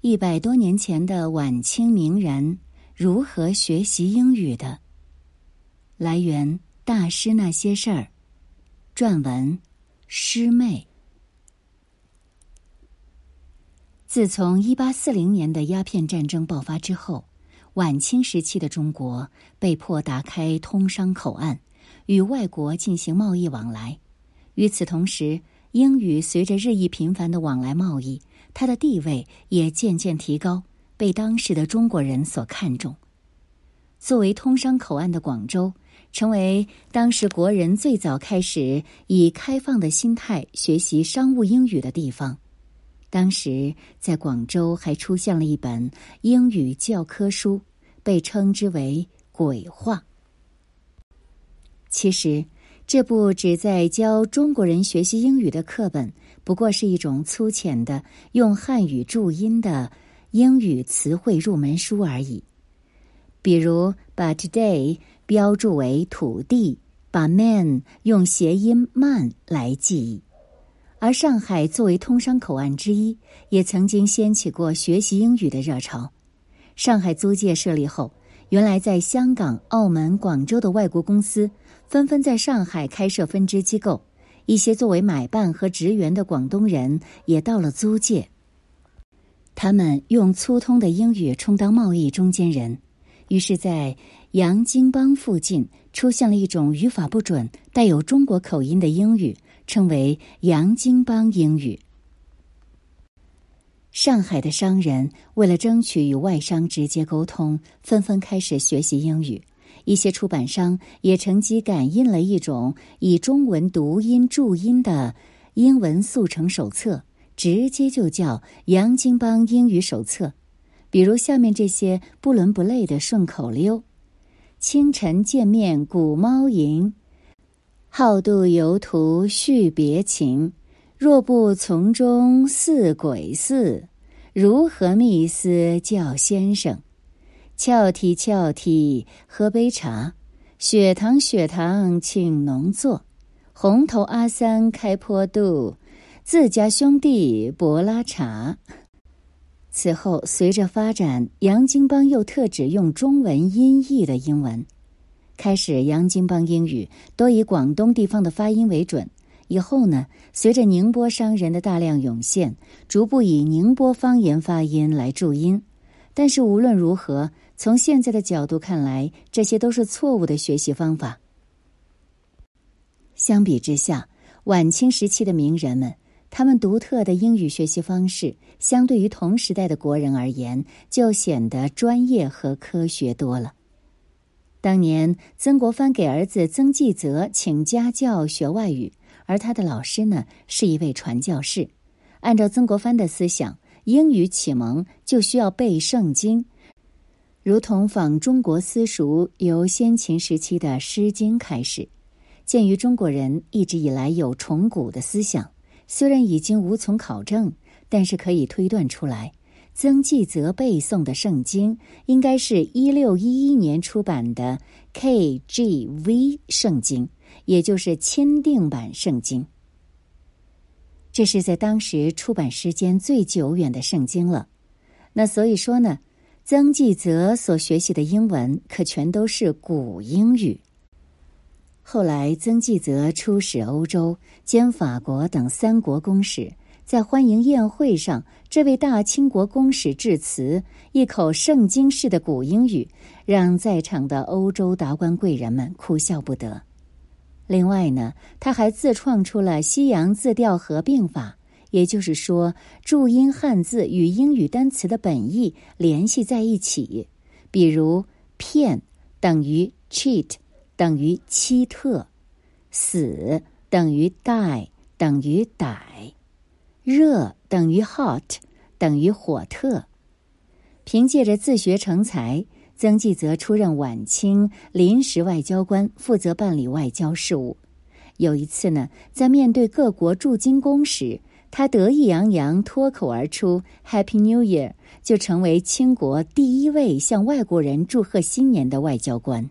一百多年前的晚清名人如何学习英语的？来源：大师那些事儿，撰文：师妹。自从一八四零年的鸦片战争爆发之后，晚清时期的中国被迫打开通商口岸，与外国进行贸易往来。与此同时，英语随着日益频繁的往来贸易。它的地位也渐渐提高，被当时的中国人所看重。作为通商口岸的广州，成为当时国人最早开始以开放的心态学习商务英语的地方。当时在广州还出现了一本英语教科书，被称之为“鬼话”。其实，这部旨在教中国人学习英语的课本。不过是一种粗浅的用汉语注音的英语词汇入门书而已。比如把 today 标注为土地，把 man 用谐音 man 来记忆。而上海作为通商口岸之一，也曾经掀起过学习英语的热潮。上海租界设立后，原来在香港、澳门、广州的外国公司纷纷在上海开设分支机构。一些作为买办和职员的广东人也到了租界。他们用粗通的英语充当贸易中间人，于是，在洋泾浜附近出现了一种语法不准、带有中国口音的英语，称为洋泾浜英语。上海的商人为了争取与外商直接沟通，纷纷开始学习英语。一些出版商也乘机赶印了一种以中文读音注音的英文速成手册，直接就叫《洋泾浜英语手册》。比如下面这些不伦不类的顺口溜：“清晨见面古猫吟，好渡游途续别情。若不从中似鬼似，如何密思叫先生？”翘体翘体，喝杯茶。血糖血糖，请农坐。红头阿三开坡度，自家兄弟博拉茶。此后，随着发展，洋泾浜又特指用中文音译的英文。开始，洋泾浜英语多以广东地方的发音为准。以后呢，随着宁波商人的大量涌现，逐步以宁波方言发音来注音。但是无论如何。从现在的角度看来，这些都是错误的学习方法。相比之下，晚清时期的名人们，他们独特的英语学习方式，相对于同时代的国人而言，就显得专业和科学多了。当年，曾国藩给儿子曾纪泽请家教学外语，而他的老师呢，是一位传教士。按照曾国藩的思想，英语启蒙就需要背圣经。如同仿中国私塾，由先秦时期的《诗经》开始。鉴于中国人一直以来有崇古的思想，虽然已经无从考证，但是可以推断出来，曾纪泽背诵的圣经应该是一六一一年出版的 KGV 圣经，也就是钦定版圣经。这是在当时出版时间最久远的圣经了。那所以说呢？曾纪泽所学习的英文可全都是古英语。后来，曾纪泽出使欧洲，兼法国等三国公使，在欢迎宴会上，这位大清国公使致辞，一口圣经式的古英语，让在场的欧洲达官贵人们哭笑不得。另外呢，他还自创出了西洋字调合并法。也就是说，注音汉字与英语单词的本意联系在一起，比如“骗”等于 “cheat”，等于“欺特”；“死”等于 “die”，等于“歹”；“热”等于 “hot”，等于“火特”。凭借着自学成才，曾纪泽出任晚清临时外交官，负责办理外交事务。有一次呢，在面对各国驻京公时，他得意洋洋，脱口而出 “Happy New Year”，就成为清国第一位向外国人祝贺新年的外交官。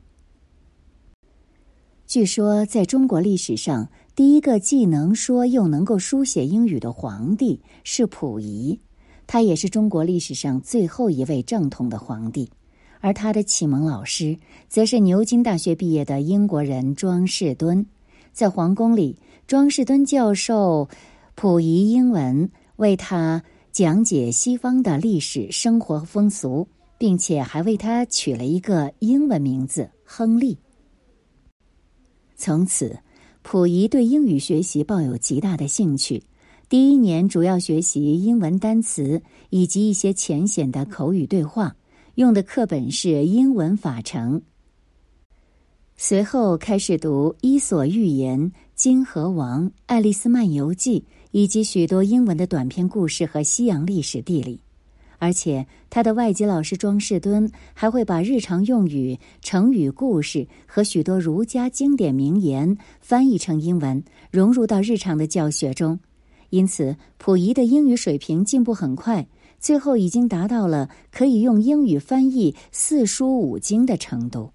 据说，在中国历史上，第一个既能说又能够书写英语的皇帝是溥仪。他也是中国历史上最后一位正统的皇帝。而他的启蒙老师，则是牛津大学毕业的英国人庄士敦。在皇宫里，庄士敦教授溥仪英文，为他讲解西方的历史、生活风俗，并且还为他取了一个英文名字——亨利。从此，溥仪对英语学习抱有极大的兴趣。第一年主要学习英文单词以及一些浅显的口语对话，用的课本是英文法成。随后开始读《伊索寓言》《金河王》《爱丽丝漫游记》以及许多英文的短篇故事和西洋历史地理，而且他的外籍老师庄士敦还会把日常用语、成语故事和许多儒家经典名言翻译成英文，融入到日常的教学中。因此，溥仪的英语水平进步很快，最后已经达到了可以用英语翻译四书五经的程度。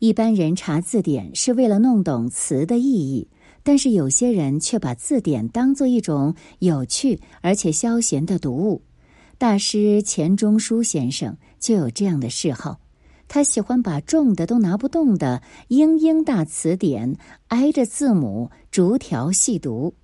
一般人查字典是为了弄懂词的意义，但是有些人却把字典当做一种有趣而且消闲的读物。大师钱钟书先生就有这样的嗜好，他喜欢把重的都拿不动的英英大词典挨着字母逐条细读。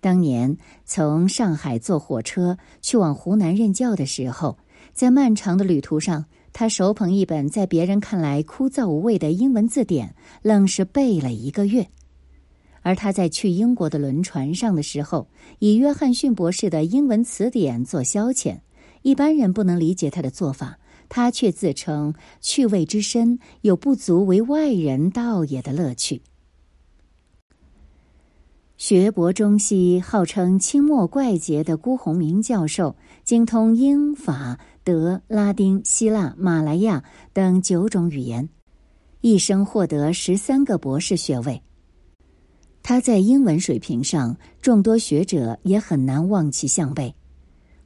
当年从上海坐火车去往湖南任教的时候，在漫长的旅途上。他手捧一本在别人看来枯燥无味的英文字典，愣是背了一个月。而他在去英国的轮船上的时候，以约翰逊博士的英文词典做消遣。一般人不能理解他的做法，他却自称趣味之深，有不足为外人道也的乐趣。学博中西，号称清末怪杰的辜鸿铭教授，精通英法。德、拉丁、希腊、马来亚等九种语言，一生获得十三个博士学位。他在英文水平上，众多学者也很难望其项背。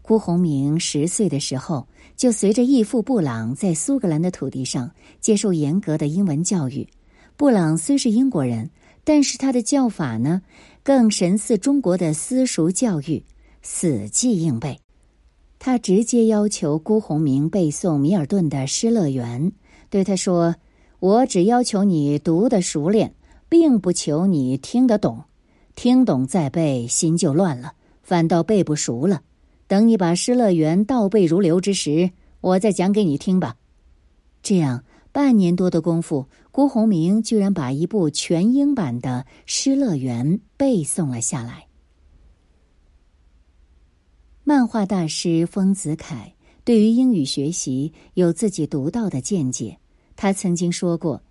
辜鸿铭十岁的时候，就随着义父布朗在苏格兰的土地上接受严格的英文教育。布朗虽是英国人，但是他的教法呢，更神似中国的私塾教育，死记硬背。他直接要求辜鸿铭背诵米尔顿的《失乐园》，对他说：“我只要求你读得熟练，并不求你听得懂。听懂再背，心就乱了，反倒背不熟了。等你把《失乐园》倒背如流之时，我再讲给你听吧。”这样半年多的功夫，辜鸿铭居然把一部全英版的《失乐园》背诵了下来。漫画大师丰子恺对于英语学习有自己独到的见解。他曾经说过：“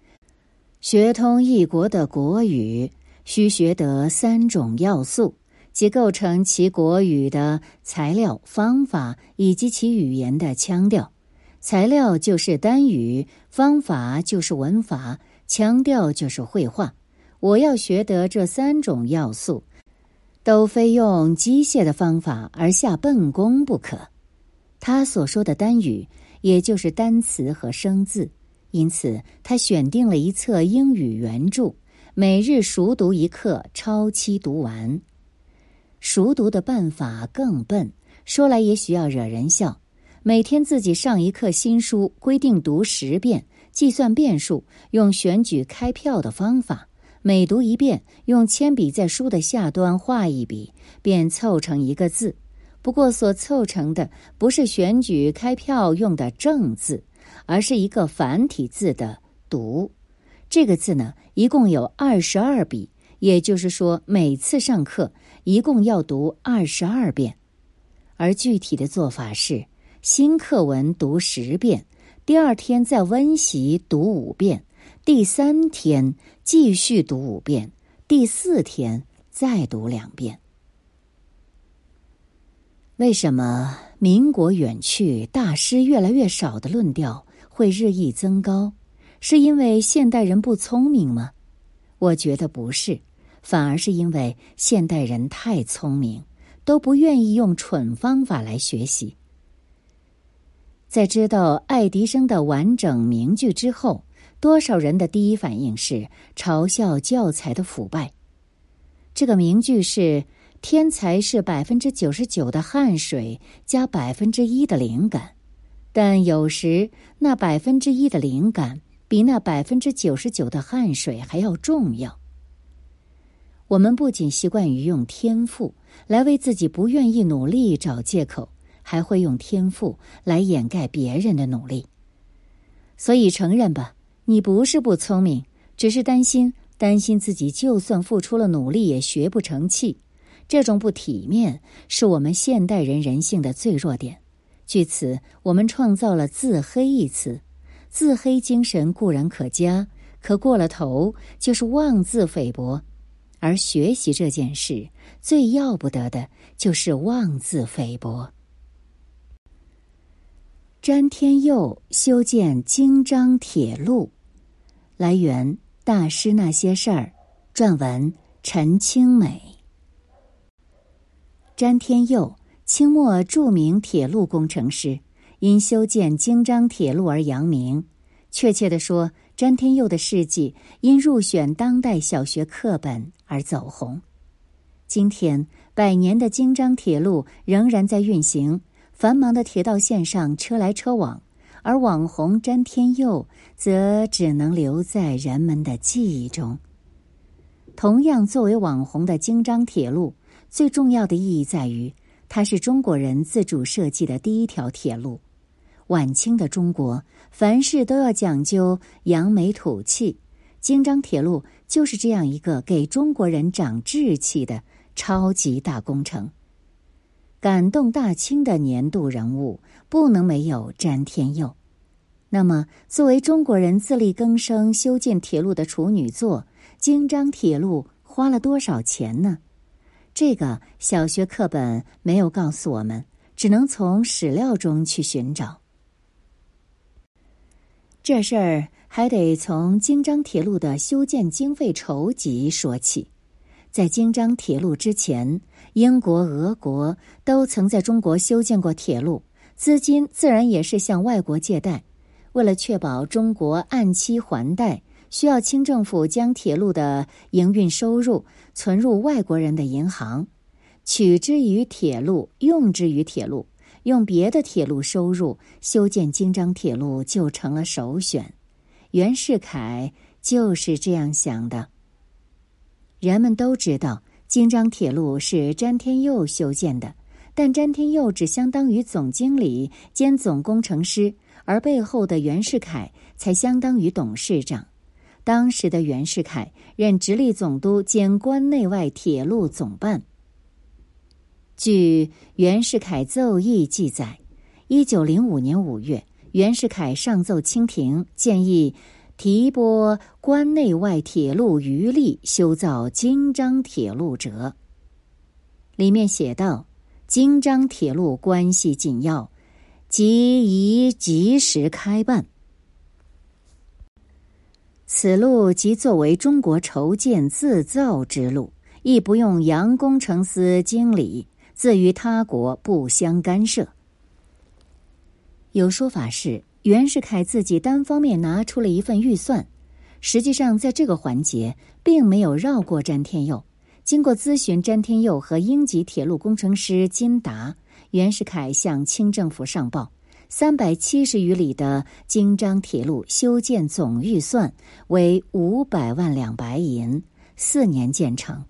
学通一国的国语，需学得三种要素，即构成其国语的材料、方法以及其语言的腔调。材料就是单语，方法就是文法，腔调就是绘画。我要学得这三种要素。”都非用机械的方法而下笨功不可。他所说的单语，也就是单词和生字。因此，他选定了一册英语原著，每日熟读一课，超期读完。熟读的办法更笨，说来也许要惹人笑。每天自己上一课新书，规定读十遍，计算遍数，用选举开票的方法。每读一遍，用铅笔在书的下端画一笔，便凑成一个字。不过，所凑成的不是选举开票用的正字，而是一个繁体字的“读”。这个字呢，一共有二十二笔，也就是说，每次上课一共要读二十二遍。而具体的做法是：新课文读十遍，第二天再温习读五遍。第三天继续读五遍，第四天再读两遍。为什么民国远去，大师越来越少的论调会日益增高？是因为现代人不聪明吗？我觉得不是，反而是因为现代人太聪明，都不愿意用蠢方法来学习。在知道爱迪生的完整名句之后。多少人的第一反应是嘲笑教材的腐败？这个名句是天才是百分之九十九的汗水加百分之一的灵感，但有时那百分之一的灵感比那百分之九十九的汗水还要重要。我们不仅习惯于用天赋来为自己不愿意努力找借口，还会用天赋来掩盖别人的努力。所以承认吧，你不是不聪明，只是担心担心自己就算付出了努力也学不成器。这种不体面是我们现代人人性的最弱点。据此，我们创造了“自黑”一词。自黑精神固然可嘉，可过了头就是妄自菲薄。而学习这件事，最要不得的就是妄自菲薄。詹天佑修建京张铁路，来源《大师那些事儿》，撰文陈清美。詹天佑，清末著名铁路工程师，因修建京张铁路而扬名。确切的说，詹天佑的事迹因入选当代小学课本而走红。今天，百年的京张铁路仍然在运行。繁忙的铁道线上车来车往，而网红詹天佑则只能留在人们的记忆中。同样，作为网红的京张铁路，最重要的意义在于，它是中国人自主设计的第一条铁路。晚清的中国，凡事都要讲究扬眉吐气，京张铁路就是这样一个给中国人长志气的超级大工程。感动大清的年度人物不能没有詹天佑。那么，作为中国人自力更生修建铁路的处女作，京张铁路花了多少钱呢？这个小学课本没有告诉我们，只能从史料中去寻找。这事儿还得从京张铁路的修建经费筹集说起。在京张铁路之前，英国、俄国都曾在中国修建过铁路，资金自然也是向外国借贷。为了确保中国按期还贷，需要清政府将铁路的营运收入存入外国人的银行，取之于铁路，用之于铁路，用别的铁路收入修建京张铁路就成了首选。袁世凯就是这样想的。人们都知道京张铁路是詹天佑修建的，但詹天佑只相当于总经理兼总工程师，而背后的袁世凯才相当于董事长。当时的袁世凯任直隶总督兼关内外铁路总办。据袁世凯奏议记载，一九零五年五月，袁世凯上奏清廷，建议。提拨关内外铁路余力修造京张铁路者，里面写道：“京张铁路关系紧要，即宜及时开办。此路即作为中国筹建自造之路，亦不用洋工程司经理，自与他国不相干涉。”有说法是。袁世凯自己单方面拿出了一份预算，实际上在这个环节并没有绕过詹天佑。经过咨询詹天佑和英籍铁路工程师金达，袁世凯向清政府上报三百七十余里的京张铁路修建总预算为五百万两白银，四年建成。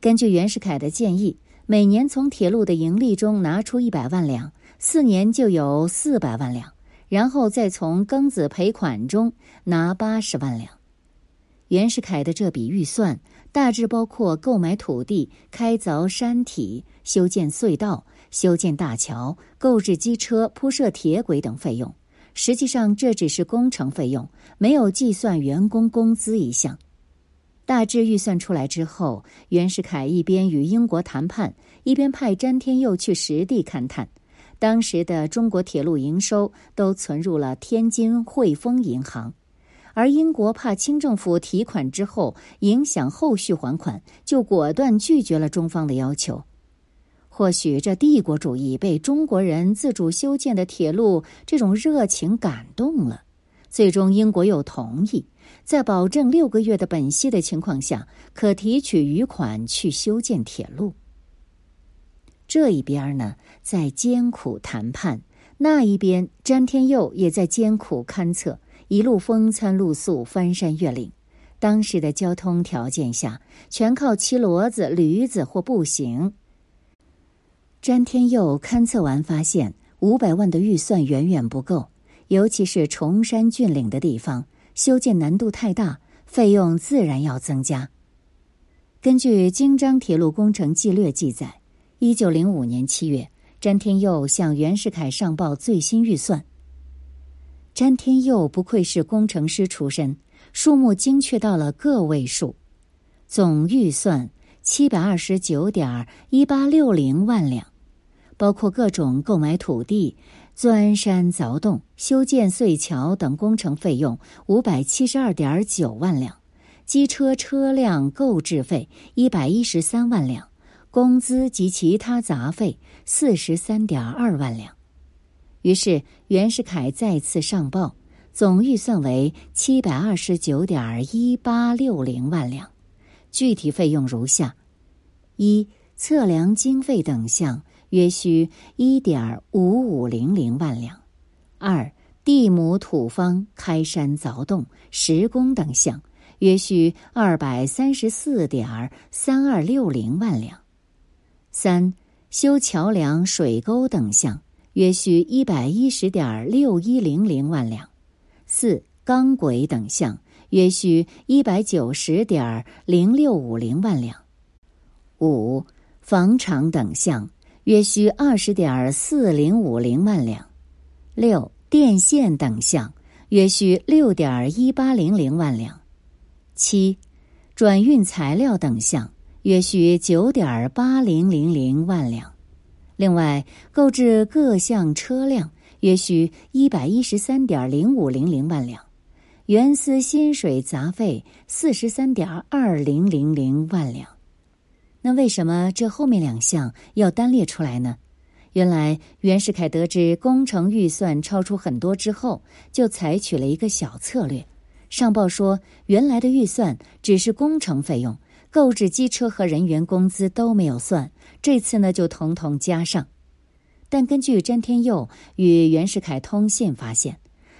根据袁世凯的建议，每年从铁路的盈利中拿出一百万两，四年就有四百万两。然后再从庚子赔款中拿八十万两。袁世凯的这笔预算大致包括购买土地、开凿山体、修建隧道、修建大桥、购置机车、铺设铁轨等费用。实际上，这只是工程费用，没有计算员工工资一项。大致预算出来之后，袁世凯一边与英国谈判，一边派詹天佑去实地勘探。当时的中国铁路营收都存入了天津汇丰银行，而英国怕清政府提款之后影响后续还款，就果断拒绝了中方的要求。或许这帝国主义被中国人自主修建的铁路这种热情感动了，最终英国又同意在保证六个月的本息的情况下，可提取余款去修建铁路。这一边呢在艰苦谈判，那一边詹天佑也在艰苦勘测，一路风餐露宿，翻山越岭。当时的交通条件下，全靠骑骡子、驴子或步行。詹天佑勘测完发现，五百万的预算远远不够，尤其是崇山峻岭的地方，修建难度太大，费用自然要增加。根据《京张铁路工程纪略》记载，一九零五年七月，詹天佑向袁世凯上报最新预算。詹天佑不愧是工程师出身。数目精确到了个位数，总预算七百二十九点一八六零万两，包括各种购买土地、钻山凿洞、修建隧桥等工程费用五百七十二点九万两，机车车辆购置费一百一十三万两，工资及其他杂费四十三点二万两。于是袁世凯再次上报。总预算为七百二十九点一八六零万两，具体费用如下：一、测量经费等项约需一点五五零零万两；二、地亩土方、开山凿洞、施工等项。约需二百三十四点三二六零万两；三、修桥梁、水沟等项。约需一百一十点六一零零万两。四钢轨等项。约需一百九十点零六五零万两，五房厂等项。约需二十点四零五零万两，六电线等项约需六点一八零零万两，七转运材料等项约需九点八零零零万两，另外购置各项车辆。约需一百一十三点零五零零万两，原司薪水杂费四十三点二零零零万两。那为什么这后面两项要单列出来呢？原来袁世凯得知工程预算超出很多之后，就采取了一个小策略，上报说原来的预算只是工程费用，购置机车和人员工资都没有算，这次呢就统统加上。但根据詹天佑与袁世凯通信发现，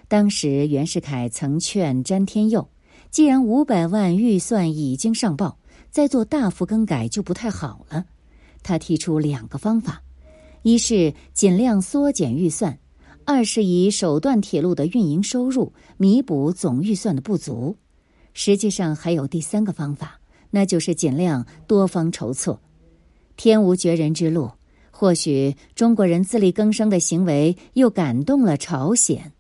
当时袁世凯曾劝詹天佑，既然五百万预算已经上报，再做大幅更改就不太好了。他提出两个方法：一是尽量缩减预算；二是以首段铁路的运营收入弥补总预算的不足。实际上还有第三个方法，那就是尽量多方筹措。天无绝人之路。或许中国人自力更生的行为又感动了朝鲜，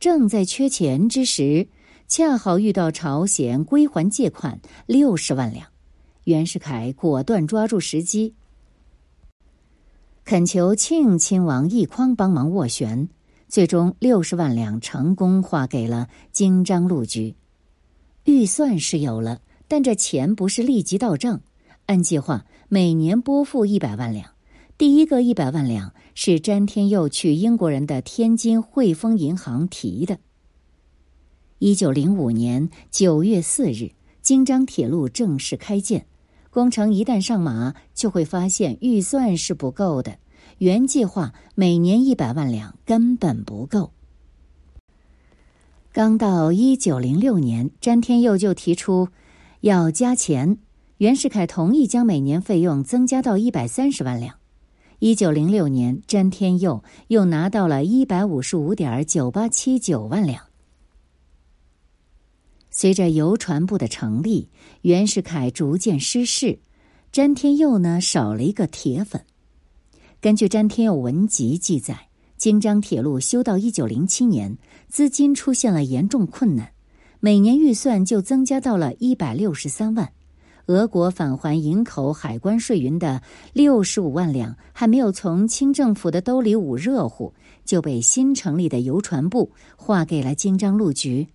正在缺钱之时，恰好遇到朝鲜归还借款六十万两，袁世凯果断抓住时机，恳求庆亲王奕匡帮忙斡旋，最终六十万两成功划给了京张路局。预算是有了，但这钱不是立即到账，按计划每年拨付一百万两。第一个一百万两是詹天佑去英国人的天津汇丰银行提的。一九零五年九月四日，京张铁路正式开建，工程一旦上马，就会发现预算是不够的，原计划每年一百万两根本不够。刚到一九零六年，詹天佑就提出要加钱，袁世凯同意将每年费用增加到一百三十万两。一九零六年，詹天佑又拿到了一百五十五点九八七九万两。随着邮传部的成立，袁世凯逐渐失势，詹天佑呢少了一个铁粉。根据詹天佑文集记载，京张铁路修到一九零七年，资金出现了严重困难，每年预算就增加到了一百六十三万。俄国返还营口海关税银的六十五万两还没有从清政府的兜里捂热乎，就被新成立的邮传部划给了京张路局。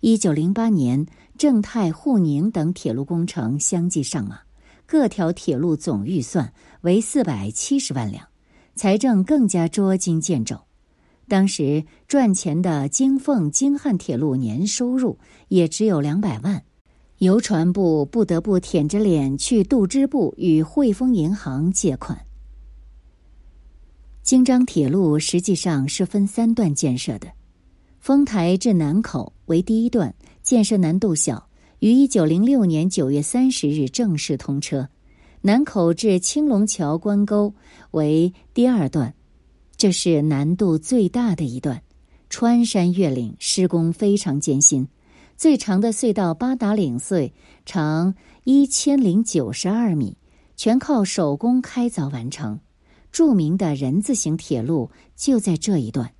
一九零八年，正太、沪宁等铁路工程相继上马，各条铁路总预算为四百七十万两，财政更加捉襟见肘。当时赚钱的京奉、京汉铁路年收入也只有两百万。邮传部不得不舔着脸去度支部与汇丰银行借款。京张铁路实际上是分三段建设的，丰台至南口为第一段，建设难度小，于一九零六年九月三十日正式通车；南口至青龙桥关沟为第二段，这是难度最大的一段，穿山越岭，施工非常艰辛。最长的隧道八达岭隧长一千零九十二米，全靠手工开凿完成。著名的人字形铁路就在这一段。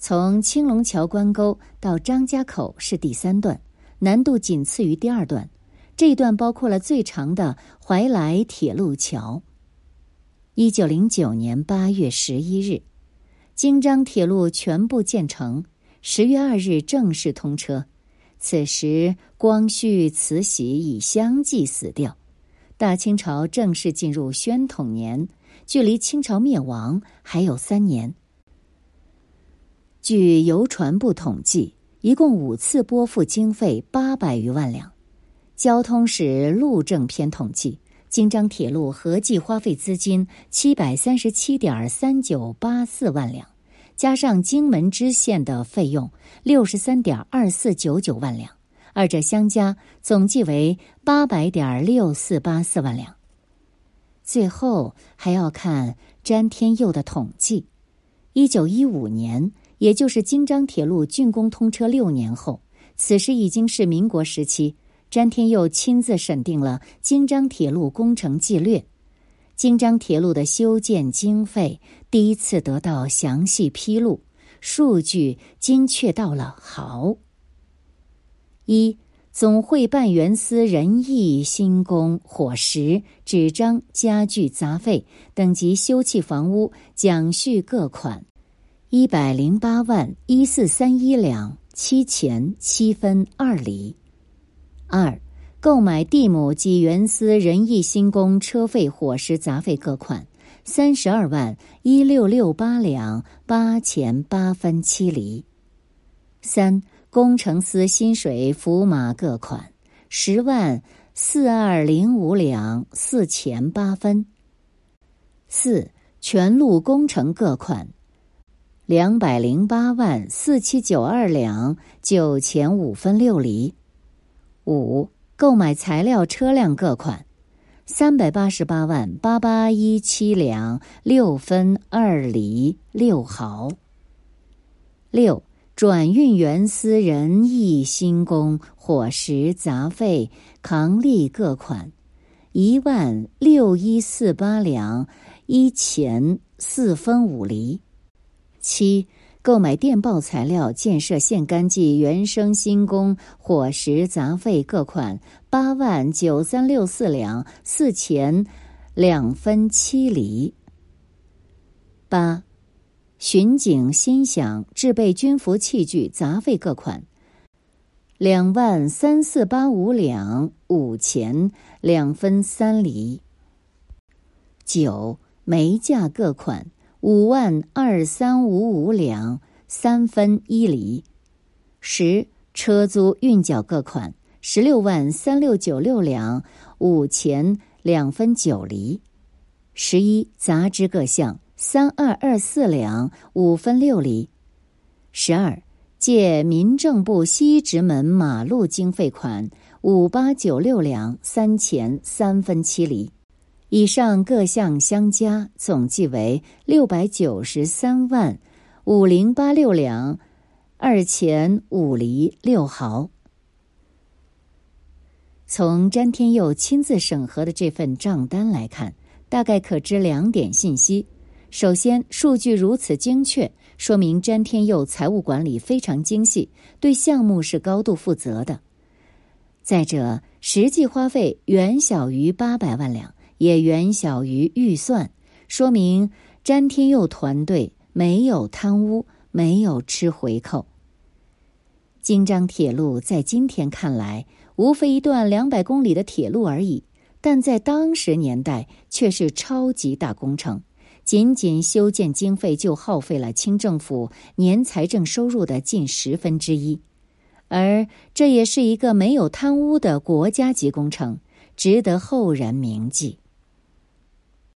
从青龙桥关沟到张家口是第三段，难度仅次于第二段。这一段包括了最长的怀来铁路桥。一九零九年八月十一日，京张铁路全部建成，十月二日正式通车。此时，光绪、慈禧已相继死掉，大清朝正式进入宣统年，距离清朝灭亡还有三年。据邮传部统计，一共五次拨付经费八百余万两。交通史路政篇统计，京张铁路合计花费资金七百三十七点三九八四万两。加上荆门支线的费用六十三点二四九九万两，二者相加总计为八百点六四八四万两。最后还要看詹天佑的统计：一九一五年，也就是京张铁路竣工通车六年后，此时已经是民国时期，詹天佑亲自审定了京张铁路工程纪略。京张铁路的修建经费第一次得到详细披露，数据精确到了毫。一总会办园司仁义新工伙食纸张家具杂费等及修葺房屋奖序各款一百零八万一四三一两七钱七分二厘。二购买地亩及原司仁义新工车费、伙食杂费各款三十二万一六六八两八钱八分七厘。三工程司薪水、福马各款十万四二零五两四钱八分。四全路工程各款两百零八万四七九二两九钱五分六厘。五。购买材料、车辆各款，三百八十八万八八一七两六分二厘六毫。六转运员私人义薪工伙食杂费扛力各款，一万六一四八两一钱四分五厘。七。购买电报材料、建设线杆计、原生新工伙食杂费各款八万九三六四两四钱两分七厘。八，巡警新饷制备军服器具杂费各款两万三四八五两五钱两分三厘。九，煤价各款。五万二三五五两三分一厘，十车租运缴各款十六万三六九六两五钱两分九厘，十一杂支各项三二二四两五分六厘，十二借民政部西直门马路经费款五八九六两三钱三分七厘。以上各项相加，总计为六百九十三万五零八六两二钱五厘六毫。从詹天佑亲自审核的这份账单来看，大概可知两点信息：首先，数据如此精确，说明詹天佑财务管理非常精细，对项目是高度负责的；再者，实际花费远小于八百万两。也远小于预算，说明詹天佑团队没有贪污，没有吃回扣。京张铁路在今天看来，无非一段两百公里的铁路而已，但在当时年代却是超级大工程。仅仅修建经费就耗费了清政府年财政收入的近十分之一，而这也是一个没有贪污的国家级工程，值得后人铭记。